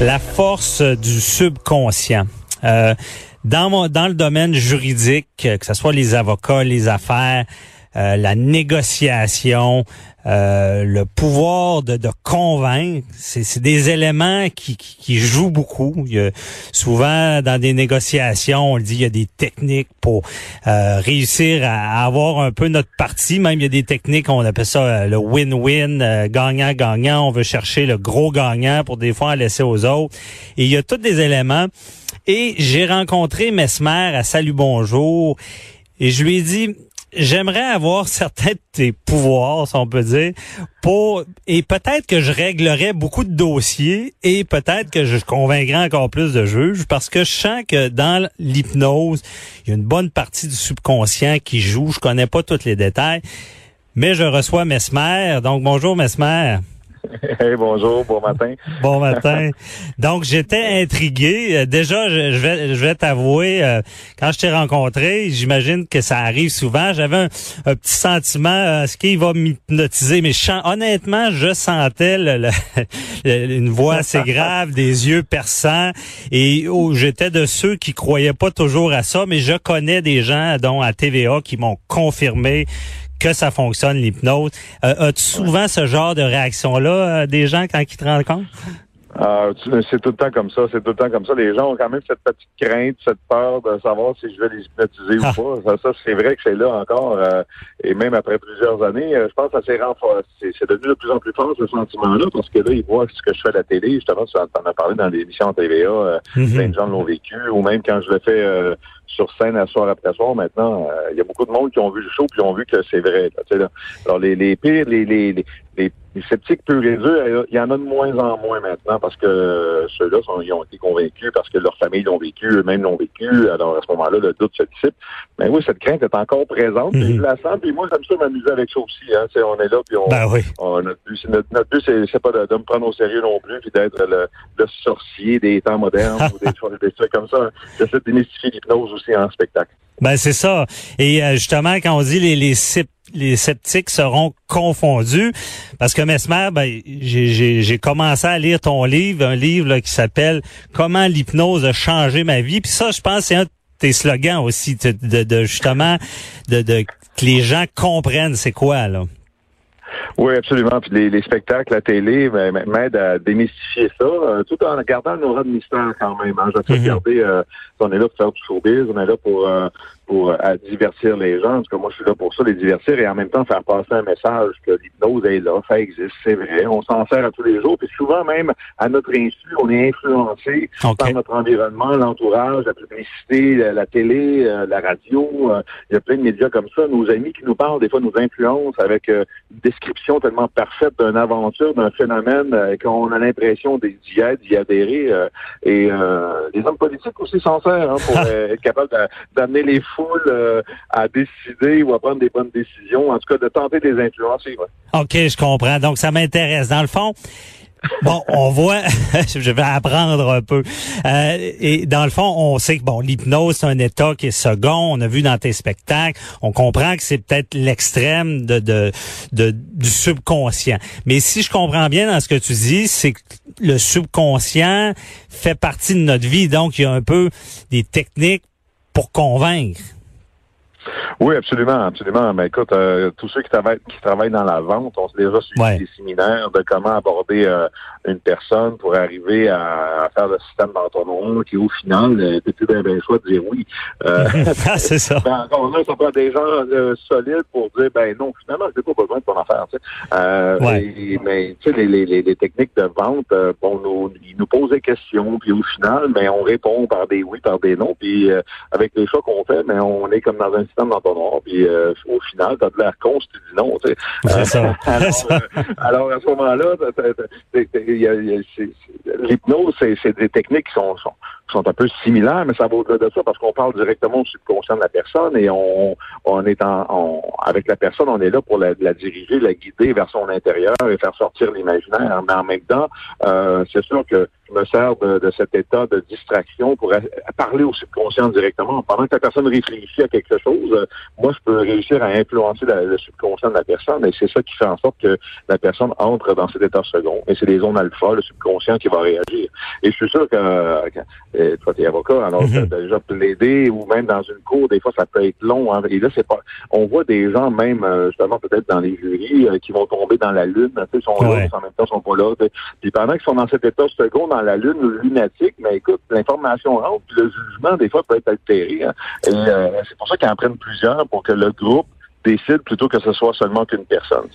La force du subconscient. Euh, dans, mon, dans le domaine juridique, que ce soit les avocats, les affaires, euh, la négociation, euh, le pouvoir de, convaincre, c'est des éléments qui, jouent beaucoup. Souvent, dans des négociations, on le dit, il y a des techniques pour euh, réussir à avoir un peu notre partie. Même, il y a des techniques, on appelle ça le win-win, gagnant-gagnant. On veut chercher le gros gagnant pour des fois laisser aux autres. Et il y a tous des éléments. Et j'ai rencontré Mesmer à Salut Bonjour. Et je lui ai dit, j'aimerais avoir certains de tes pouvoirs, si on peut dire, pour et peut-être que je réglerais beaucoup de dossiers et peut-être que je convaincrais encore plus de juges parce que je sens que dans l'hypnose, il y a une bonne partie du subconscient qui joue. Je connais pas tous les détails, mais je reçois Mesmer. Donc bonjour Mesmer. Hey, bonjour, bon matin. Bon matin. Donc, j'étais intrigué. Euh, déjà, je, vais, je vais t'avouer, euh, quand je t'ai rencontré, j'imagine que ça arrive souvent. J'avais un, petit sentiment, euh, ce qu'il va m'hypnotiser? Mais honnêtement, je sentais une voix assez grave, des yeux perçants. Et oh, j'étais de ceux qui croyaient pas toujours à ça, mais je connais des gens, dont à TVA, qui m'ont confirmé que ça fonctionne, l'hypnose. Euh, As-tu souvent ce genre de réaction-là euh, des gens quand ils te rencontrent? Ah, c'est tout le temps comme ça, c'est tout le temps comme ça. Les gens ont quand même cette petite crainte, cette peur de savoir si je vais les hypnotiser ou ah. pas. Ça, c'est vrai que c'est là encore. Euh, et même après plusieurs années, euh, je pense que ça s'est renforcé. C'est devenu de plus en plus fort ce sentiment-là, parce que là, ils voient ce que je fais à la télé. Justement, tu en as parlé dans l'émission TVA, euh, mm-hmm. plein de gens l'ont vécu, ou même quand je le fais sur scène à soir après soir, maintenant, il y a beaucoup de monde qui ont vu le show puis ont vu que c'est vrai. Là, Alors, les, les pires, les, les, les, les sceptiques purs et durs, il y en a de moins en moins maintenant parce que ceux-là ils ont été convaincus parce que leur famille l'ont vécu, eux-mêmes l'ont vécu. Alors à ce moment-là, le doute se dissipe. Mais oui, cette crainte est encore présente. Mm la sens. Puis moi, j'aime ça m'amuser avec ça aussi. Hein. on est là, puis on, ben oui. notre but, notre, but, c'est, pas de, me prendre au sérieux non plus, puis d'être le, le sorcier des temps modernes ou des, des trucs comme ça. J'essaie de démystifier l'hypnose aussi en spectacle. Ben c'est ça. Et euh, justement, quand on dit les, les, les sceptiques seront confondus, parce que Mesmer, ben, j'ai commencé à lire ton livre, un livre là, qui s'appelle Comment l'hypnose a changé ma vie. Puis ça, je pense, c'est un de tes slogans aussi, de, de, justement, de, de que les gens comprennent c'est quoi là. Oui, absolument. Puis les, les spectacles, la télé ben, m'aident à démystifier ça, euh, tout en gardant le aura de mystère quand même. Hein. J'ai mm euh, on est là pour faire du showbiz, on est là pour euh, pour euh, divertir les gens. En tout cas, moi, je suis là pour ça, les divertir et en même temps faire passer un message que l'hypnose est là, ça existe, c'est vrai. On s'en sert à tous les jours. Puis souvent, même à notre insu, on est influencé par notre environnement, l'entourage, la publicité, la, télé, euh, la radio. Euh, il y a plein de médias comme ça. Nos amis qui nous parlent, des fois, nous influencent avec une description tellement parfaite d'une aventure, d'un phénomène qu'on a l'impression d'y être, d'y adhérer. et les hommes politiques aussi s'en servent hein, pour être capable d'amener les foule euh, à décider ou à prendre des bonnes décisions, en tout cas de tenter de les influencer. OK, je comprends. Donc, ça m'intéresse. Dans le fond, Bon, on voit, je vais apprendre un peu. Euh, et dans le fond, on sait que bon, l'hypnose c'est un état qui est second. On a vu dans tes spectacles, on comprend que c'est peut-être l'extrême de, de, de, du subconscient. Mais si je comprends bien dans ce que tu dis, c'est que le subconscient fait partie de notre vie. Donc, il y a un peu des techniques pour convaincre. Oui, absolument, absolument. Mais écoute, euh, tous ceux qui travaillent, qui travaillent dans la vente ont déjà suivi des séminaires de comment aborder euh, une personne pour arriver à, faire le système d'entonnoir qui, au final, euh, plus bien, bien choix de dire oui. Euh, ah, c'est ça. Ben, encore là, ça prend des gens solides pour dire, ben non, finalement, je n'ai pas besoin de ton affaire. Tu sais. mais tu sais, les, les, les, techniques de vente, bon, nous, ils nous posent des questions, puis au final, mais ben, on répond par des oui, par des non, puis avec les choix qu'on fait, mais ben, on est comme dans un système d'entonnoir, puis euh, au final, t'as de l'air con si tu dis non, tu sais. C'est ça. alors, euh, alors, à ce moment-là, l'hypnose, c'est des techniques qui sont, sont, sont un peu similaires, mais ça va au-delà de ça parce qu'on parle directement au subconscient de la personne et on, on est en, avec la personne, on est là pour la, la, diriger, la guider vers son intérieur et faire sortir l'imaginaire. Mais en même temps, euh, c'est sûr que me sers de, de, cet état de distraction pour parler au subconscient directement. Pendant que la personne réfléchit à quelque chose, euh, moi, je peux réussir à influencer le subconscient de la personne et c'est ça qui fait en sorte que la personne entre dans cet état second. Et c'est les zones alpha, le subconscient qui va réagir. Et je suis sûr que, euh, toi, tu es avocat, alors mm déjà plaidé ou même dans une cour, des fois, ça peut être long. Hein, et là, c'est pas... On voit des gens, même, euh, justement, peut-être dans les jurys, qui vont tomber dans la lune. Ils sont là, en même temps, ils sont pas là. Puis pendant qu'ils sont dans cet état second, dans la lune lunatique, mais écoute, l'information rentre, puis le jugement, des fois, peut être altéré. Hein. Et euh, c'est pour ça qu'ils en prennent plusieurs pour que le groupe décide plutôt que ce soit seulement qu'une personne.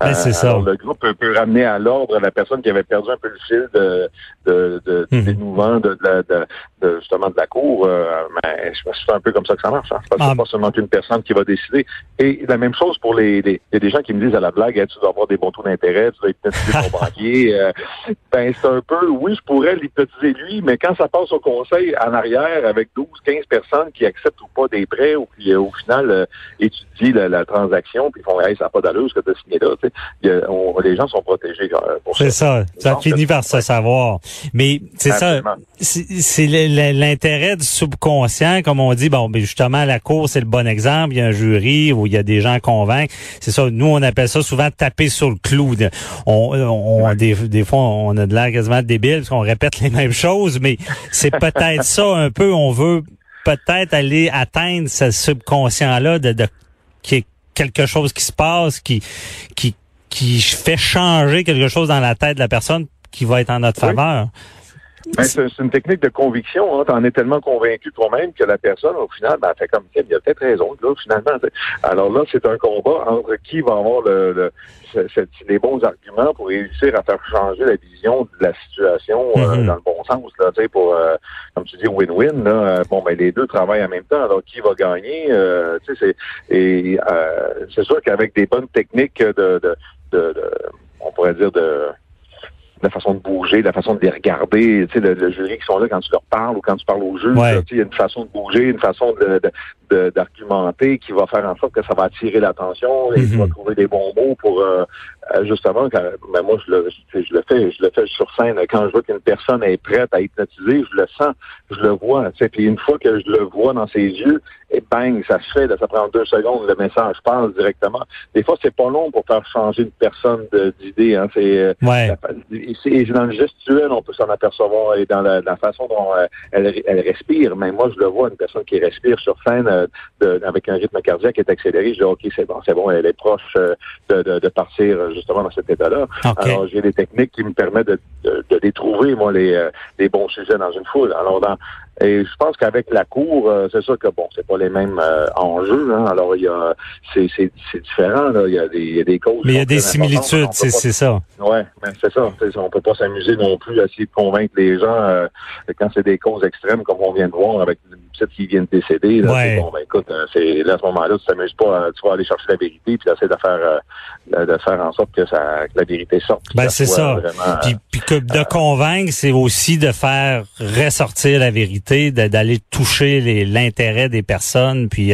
Ben, c'est ça. le groupe peut, ramener à l'ordre la personne qui avait perdu un peu le fil de, de, de, mmh. de, de, de, justement de la cour. Euh, mais c'est un peu comme ça que ça marche. Hein. C'est pas, ah. seulement qu'une personne qui va décider. Et la même chose pour les, les, y a des gens qui me disent à la blague, tu dois avoir des bons taux d'intérêt, tu dois hypnotiser ton banquier. Euh, ben c'est un peu, oui, je pourrais l'hypnotiser lui, mais quand ça passe au conseil en arrière avec 12, 15 personnes qui acceptent ou pas des prêts ou qui au final euh, étudient la, la transaction, puis ils font hey, ça n'a pas d'allure ce que tu as signé là. Les gens sont protégés pour ça. C'est ça. Ça finit par se savoir. Mais c'est ça. C'est l'intérêt du subconscient, comme on dit, bon, ben justement, la cour, c'est le bon exemple. Il y a un jury où il y a des gens convaincre. C'est ça. Nous, on appelle ça souvent taper sur le clou. On, on des, des fois, on a de l'air quasiment débile parce qu'on répète les mêmes choses, mais c'est peut-être ça un peu. On veut peut-être aller atteindre ce subconscient-là de, de qui est quelque chose qui se passe, qui, qui, qui fait changer quelque chose dans la tête de la personne qui va être en notre faveur. Ben, c'est une technique de conviction. Hein. Tu en es tellement convaincu toi-même que la personne, au final, ben, fait comme il a peut-être raison, là, finalement. Alors là, c'est un combat entre qui va avoir le, le les bons arguments pour réussir à faire changer la vision de la situation euh, mm-hmm. dans le bon sens. Là, pour, euh, comme tu dis, win-win. Euh, bon, ben les deux travaillent en même temps. Alors qui va gagner c'est et c'est sûr qu'avec des bonnes techniques de, de, de, de on pourrait dire de la façon de bouger, la façon de les regarder, tu sais, le, jury qui sont là quand tu leur parles ou quand tu parles au juge, il y a une façon de bouger, une façon de, d'argumenter qui va faire en sorte que ça va attirer l'attention et tu vas trouver des bons mots pour euh, euh, justement quand ben moi je le je le fais je le fais sur scène. Quand je vois qu'une personne est prête à hypnotiser je le sens je le vois tu sais. Puis une fois que je le vois dans ses yeux et bang ça se fait ça prend deux secondes le message passe directement. Des fois c'est pas long pour faire changer une personne d'idée hein c'est euh, ouais. Et dans le gestuel on peut s'en apercevoir et dans la, façon dont elle, elle respire mais moi je le vois une personne qui respire sur scène avec un rythme cardiaque qui est accéléré, je dis OK, c'est bon, c'est bon, elle est proche euh, de, de, partir euh, justement dans cet état-là. Alors j'ai des techniques qui me permettent de, de, de les trouver, moi, les, euh, les bons sujets dans une foule. Alors dans et je pense qu'avec la cour, c'est sûr que bon, c'est pas les mêmes enjeux. Hein. Alors il y a, c'est, c'est, c'est différent. Là. Il y a des, il y a des causes. Mais il y a des similitudes, c'est, c'est ça. Ouais, mais c'est ça. On peut pas s'amuser non plus à essayer de convaincre les gens quand c'est des causes extrêmes comme on vient de voir avec une petite qui vient de décéder. Là, Bon, ben écoute, euh, c'est là à ce moment-là, tu t'amuses pas, tu vas aller chercher la vérité puis essayer de faire euh, de faire en sorte que, ça, que la vérité sorte. Ben c'est ça. puis, puis, que de euh, convaincre, c'est aussi de faire ressortir la vérité, d'aller toucher l'intérêt des personnes. Puis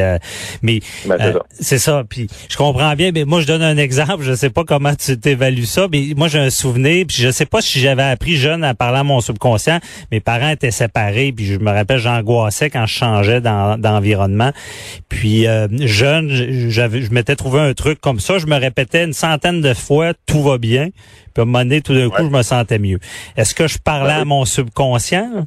mais ben, c'est ça. Puis je comprends bien. Mais moi, je donne un exemple. Je sais pas comment tu t'évalues ça, mais moi j'ai un souvenir. Puis je sais pas si j'avais appris jeune à parler à mon subconscient. Mes parents étaient séparés. Puis je me rappelle, j'angoissais quand je changeais d'environnement. Puis euh, jeune, j'avais, je m'étais trouvé un truc comme ça. Je me répétais une centaine de fois, tout va bien. Puis à un moment donné, tout d'un coup, je me sentais mieux. Est-ce que je parlais à mon subconscient?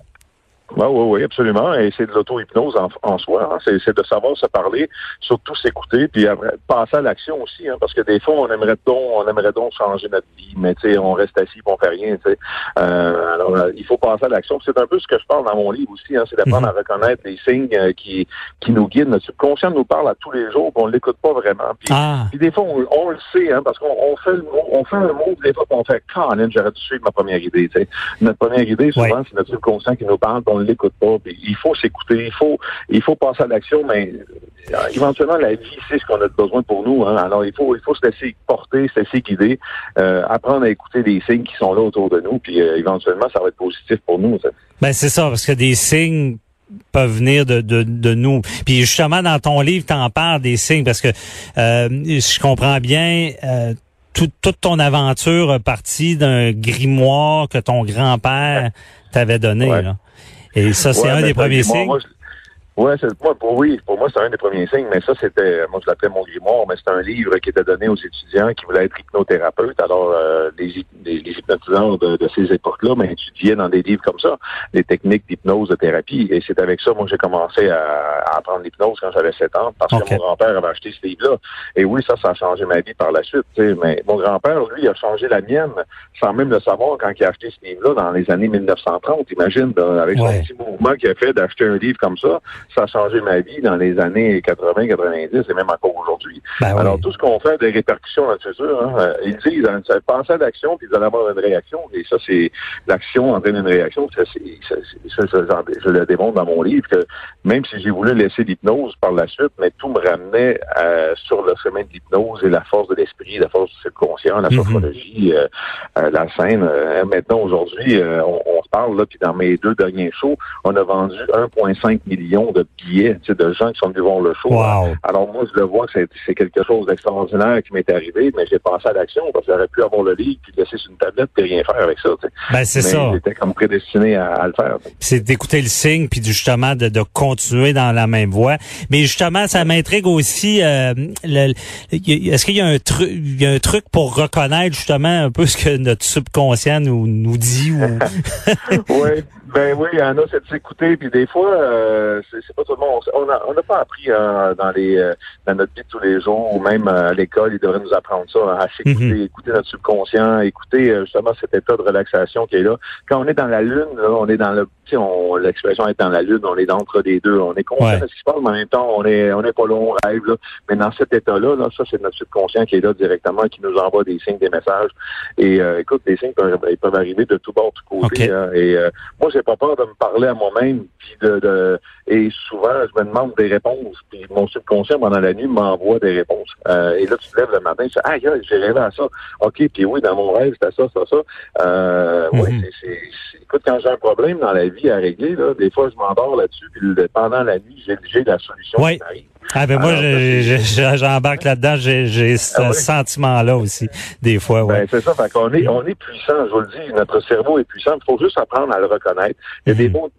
Oui, oui, oui, absolument. Et c'est de l'auto-hypnose en, soi. Hein. C'est de savoir se parler, surtout s'écouter, puis après, passer à l'action aussi. Hein, parce que des fois, on aimerait donc, on aimerait donc changer notre vie, mais tu sais, on reste assis, on fait rien. Tu sais. Euh, alors, euh, il faut passer à l'action. C'est un peu ce que je parle dans mon livre aussi. Hein, c'est d'apprendre mhm. à reconnaître les signes euh, qui qui nous guident. Notre subconscient nous parle à tous les jours, puis on l'écoute pas vraiment. Puis, ah. puis des fois, on, le sait, hein, parce qu'on on fait le, on fait un mot, des fois, on fait Colin, j'aurais dû suivre ma première idée. Tu sais. Notre première idée, souvent, c'est notre subconscient qui nous parle, on ne l'écoute pas. Puis il faut s'écouter, il faut, il faut passer à l'action, mais euh, éventuellement, la vie, c'est ce qu'on a besoin pour nous. Hein. Alors, il faut, il faut se laisser porter, se laisser guider, euh, apprendre à écouter des signes qui sont là autour de nous, puis euh, éventuellement, ça va être positif pour nous. Ça. Ben c'est ça, parce que des signes peuvent venir de, de, de nous. Puis justement, dans ton livre, tu en parles des signes, parce que euh, je comprends bien... Euh, toute ton aventure partie d'un grimoire que ton grand-père t'avait donné. Là. Et ça, c'est un des premiers signes. Ouais, c'est moi pour oui, pour moi c'est un des premiers signes, mais ça c'était moi je l'appelais mon grimoire, mais c'est un livre qui était donné aux étudiants qui voulaient être hypnothérapeutes. Alors euh, les, les, hypnotiseurs de, de ces époques-là ben, étudiaient dans des livres comme ça les techniques d'hypnose de thérapie. Et c'est avec ça moi j'ai commencé à, à, apprendre l'hypnose quand j'avais 7 ans parce que mon grand-père avait acheté ce livre-là. Et oui, ça, ça a changé ma vie par la suite. Mais mon grand-père, lui, a changé la mienne sans même le savoir quand il a acheté ce livre-là dans les années 1930. Imagine, avec son petit mouvement qu'il a fait d'acheter un livre comme ça ça a changé ma vie dans les années 80, 90 et même encore aujourd'hui. Ben Alors, tout ce qu'on fait des répercussions dans le futur, hein, euh, ils disent, hein, pensez à l'action, puis vous allez avoir une réaction. Et ça, c'est l'action entraîne une réaction. Ça, ça, ça, je le démontre dans mon livre que même si j'ai voulu laisser l'hypnose par la suite, mais tout me ramenait euh, sur le chemin de l'hypnose et la force de l'esprit, la force du subconscient, la mm euh, la scène. maintenant, aujourd'hui, on, parle, là, puis dans mes deux derniers shows, on a vendu 1,5 million de billets de gens qui sont venus voir le show. Alors moi, je le vois que c'est quelque chose d'extraordinaire qui m'est arrivé, mais j'ai pensé à l'action parce que j'aurais pu avoir le livre puis le laisser sur une tablette et rien faire avec ça. Ben, c'est ça. J'étais comme prédestiné à, le faire. C'est d'écouter le signe puis justement de, de, continuer dans la même voie. Mais justement, ça m'intrigue aussi. Euh, Est-ce qu'il y a un truc, il y a un truc pour reconnaître justement un peu ce que notre subconscient nous, nous dit ou... oui. Ben oui, il y en a, c'est de s'écouter, puis des fois, euh, c'est pas tout le monde. On n'a on a pas appris euh, dans les euh, dans notre vie de tous les jours, ou même euh, à l'école, ils devraient nous apprendre ça, hein, à s'écouter, mhm. écouter notre subconscient, écouter justement cet état de relaxation qui est là. Quand on est dans la lune, là, on est dans le, tu sais, l'expression est dans la lune, on est d'entre des deux, on est conscient de ce qui se passe, mais en même temps, on est on est pas long, on rêve là. Mais dans cet état-là, là, ça c'est notre subconscient qui est là directement, qui nous envoie des signes, des messages. Et écoute, les signes peuvent, ils peuvent arriver de tout bord, de tout côté. Hein, et moi, j'ai pas peur de me parler à moi-même, puis de, de, et souvent je me demande des réponses, puis mon subconscient pendant la nuit m'envoie des réponses. Euh, et là tu te lèves le matin, tu dis ah j'ai rêvé à ça, ok, puis oui dans mon rêve c'était ça, ça, ça. Euh, mm c'est, écoute quand j'ai un problème dans la vie à régler là, des fois je m'endors là-dessus, puis pendant la nuit j'ai, j'ai la solution qui arrive. Ah ben moi, j'embarque là-dedans, j'ai ce ah sentiment-là aussi, des fois. Ouais. Ben, c'est ça, fait qu'on est, on est puissant, je vous le dis, notre cerveau est puissant, il faut juste apprendre à le reconnaître. Il y a des mhm. mots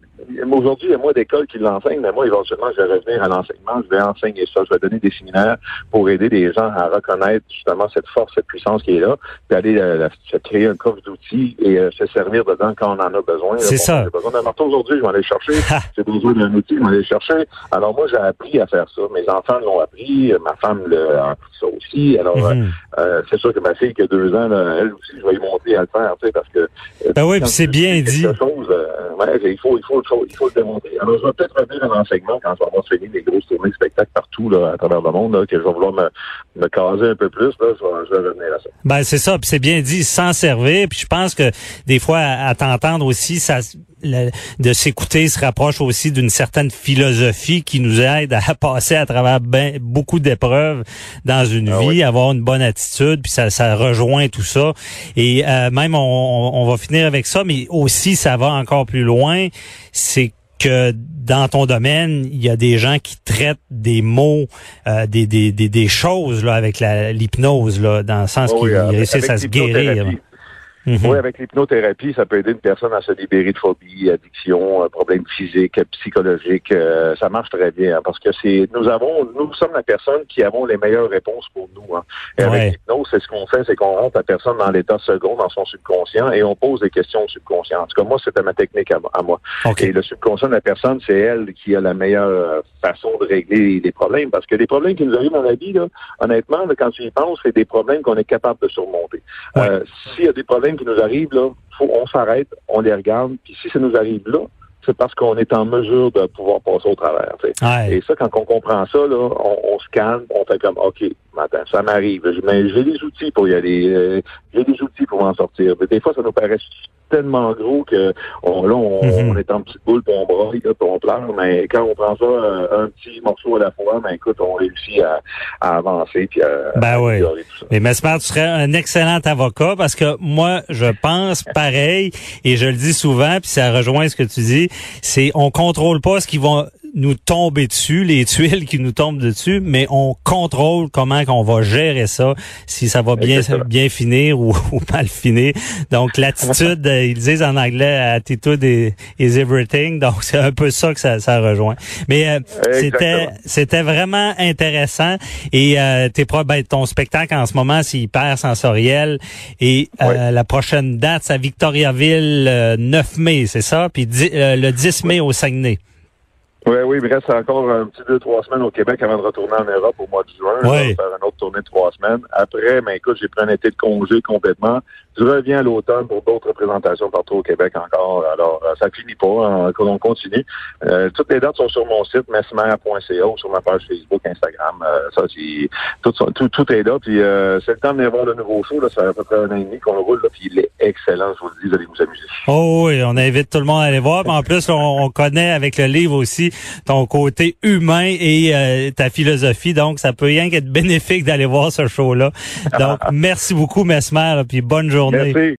Aujourd'hui, il y a moins d'écoles qui l'enseignent, mais moi, éventuellement, je vais revenir à l'enseignement, je vais enseigner ça, je vais donner des séminaires pour aider les gens à reconnaître justement cette force, cette puissance qui est là, puis aller euh, créer un coffre d'outils et euh, se servir dedans quand on en a besoin. C'est ça. J'ai besoin d'un marteau aujourd'hui, je vais aller chercher. j'ai besoin d'un outil, je vais aller chercher. Alors moi, j'ai appris à faire ça. Mes enfants l'ont appris, ma femme l'a appris ça aussi. Alors, mhm. euh, c'est sûr que ma fille qui a deux ans, elle aussi, je vais y monter à le faire, tu sais, parce que... Ben oui, puis c'est bien dit. Chose, ouais, il faut, il faut il faut le démontrer. Alors, je vais peut-être revenir à l'enseignement quand je vais avoir fini des grosses tournées de spectacles partout là, à travers le monde, que je vais vouloir me, me caser un peu plus. Là, je, vais, revenir à ça. Ben, c'est ça. Puis c'est bien dit, s'en servir. Puis je pense que des fois, à, t'entendre aussi, ça de s'écouter se rapproche aussi d'une certaine philosophie qui nous aide à passer à travers ben, beaucoup d'épreuves dans une ah vie, avoir une bonne attitude, puis ça, ça rejoint tout ça. Et euh, même, on, on va finir avec ça, mais aussi, ça va encore plus loin c'est que dans ton domaine, il y a des gens qui traitent des mots, euh, des, des, des, des, choses là, avec l'hypnose, là, dans le sens qu'ils réussissent à se guérir. Mhm. Oui, avec l'hypnothérapie, ça peut aider une personne à se libérer de phobie, addiction, problèmes physiques, psychologiques. Euh, ça marche très bien hein, parce que c'est nous avons, nous sommes la personne qui avons les meilleures réponses pour nous. Hein. Et avec l'hypnose, c'est ce qu'on fait, c'est qu'on rentre la personne dans l'état second, dans son subconscient, et on pose des questions au subconscient. En tout cas, moi, c'était ma technique à, moi. Et le subconscient de la personne, c'est elle qui a la meilleure façon de régler les problèmes. Parce que les problèmes qui nous arrivent dans la vie, là, honnêtement, quand tu y penses, c'est des problèmes qu'on est capable de surmonter. Euh, S'il y a des problèmes qui nous arrivent, là, faut, on s'arrête, on les regarde, puis si ça nous arrive là, c'est parce qu'on est en mesure de pouvoir passer au travers. Et ça, quand on comprend ça, là, on, se calme, on fait comme OK, matin. Ça m'arrive. Mais j'ai des outils pour y aller. Euh, j'ai des outils pour en sortir. des fois, ça nous paraît tellement gros que on, là, on, mhm. est en petite boule, puis on broille, puis on pleure. Mais quand on prend ça euh, un petit morceau à la fois, ben écoute, on réussit à, avancer puis à, ben oui. Mais Mesmer, tu serais un excellent avocat parce que moi, je pense pareil et je le dis souvent, puis ça rejoint ce que tu dis, c'est on contrôle pas ce qui va nous tomber dessus, les tuiles qui nous tombent dessus, mais on contrôle comment qu'on va gérer ça, si ça va bien bien finir ou, mal finir. Donc l'attitude, euh, ils disent en anglais, attitude is, everything. Donc c'est un peu ça que ça, ça rejoint. Mais euh, c'était c'était vraiment intéressant et euh, t'es ben, ton spectacle en ce moment c'est hyper sensoriel et euh, la prochaine date c'est à Victoriaville 9 mai, c'est ça, puis le 10 mai au Saguenay. Oui, oui, il me reste encore un petit deux, trois semaines au Québec avant de retourner en Europe au mois de juin. Oui. faire une autre tournée de trois semaines. Après, ben écoute, j'ai pris un été de congé complètement. Je reviens à l'automne pour d'autres présentations partout au Québec encore. Alors, euh, ça finit pas. Hein, on continue. Euh, toutes les dates sont sur mon site, mesmer.ca ou sur ma page Facebook, Instagram. Euh, ça, tout, tout, tout, est là. Puis c'est le temps de venir voir le nouveau show. Là. Ça fait à peu près un an et demi qu'on le roule. Là, puis il est excellent. Je vous le dis, vous allez vous amuser. Oh oui, on invite tout le monde à aller voir. en plus, on, connaît avec le livre aussi ton côté humain et ta philosophie. Donc, ça peut rien qu'être bénéfique d'aller voir ce show-là. Donc, merci beaucoup, Mesmer. Puis bonne journée. Merci.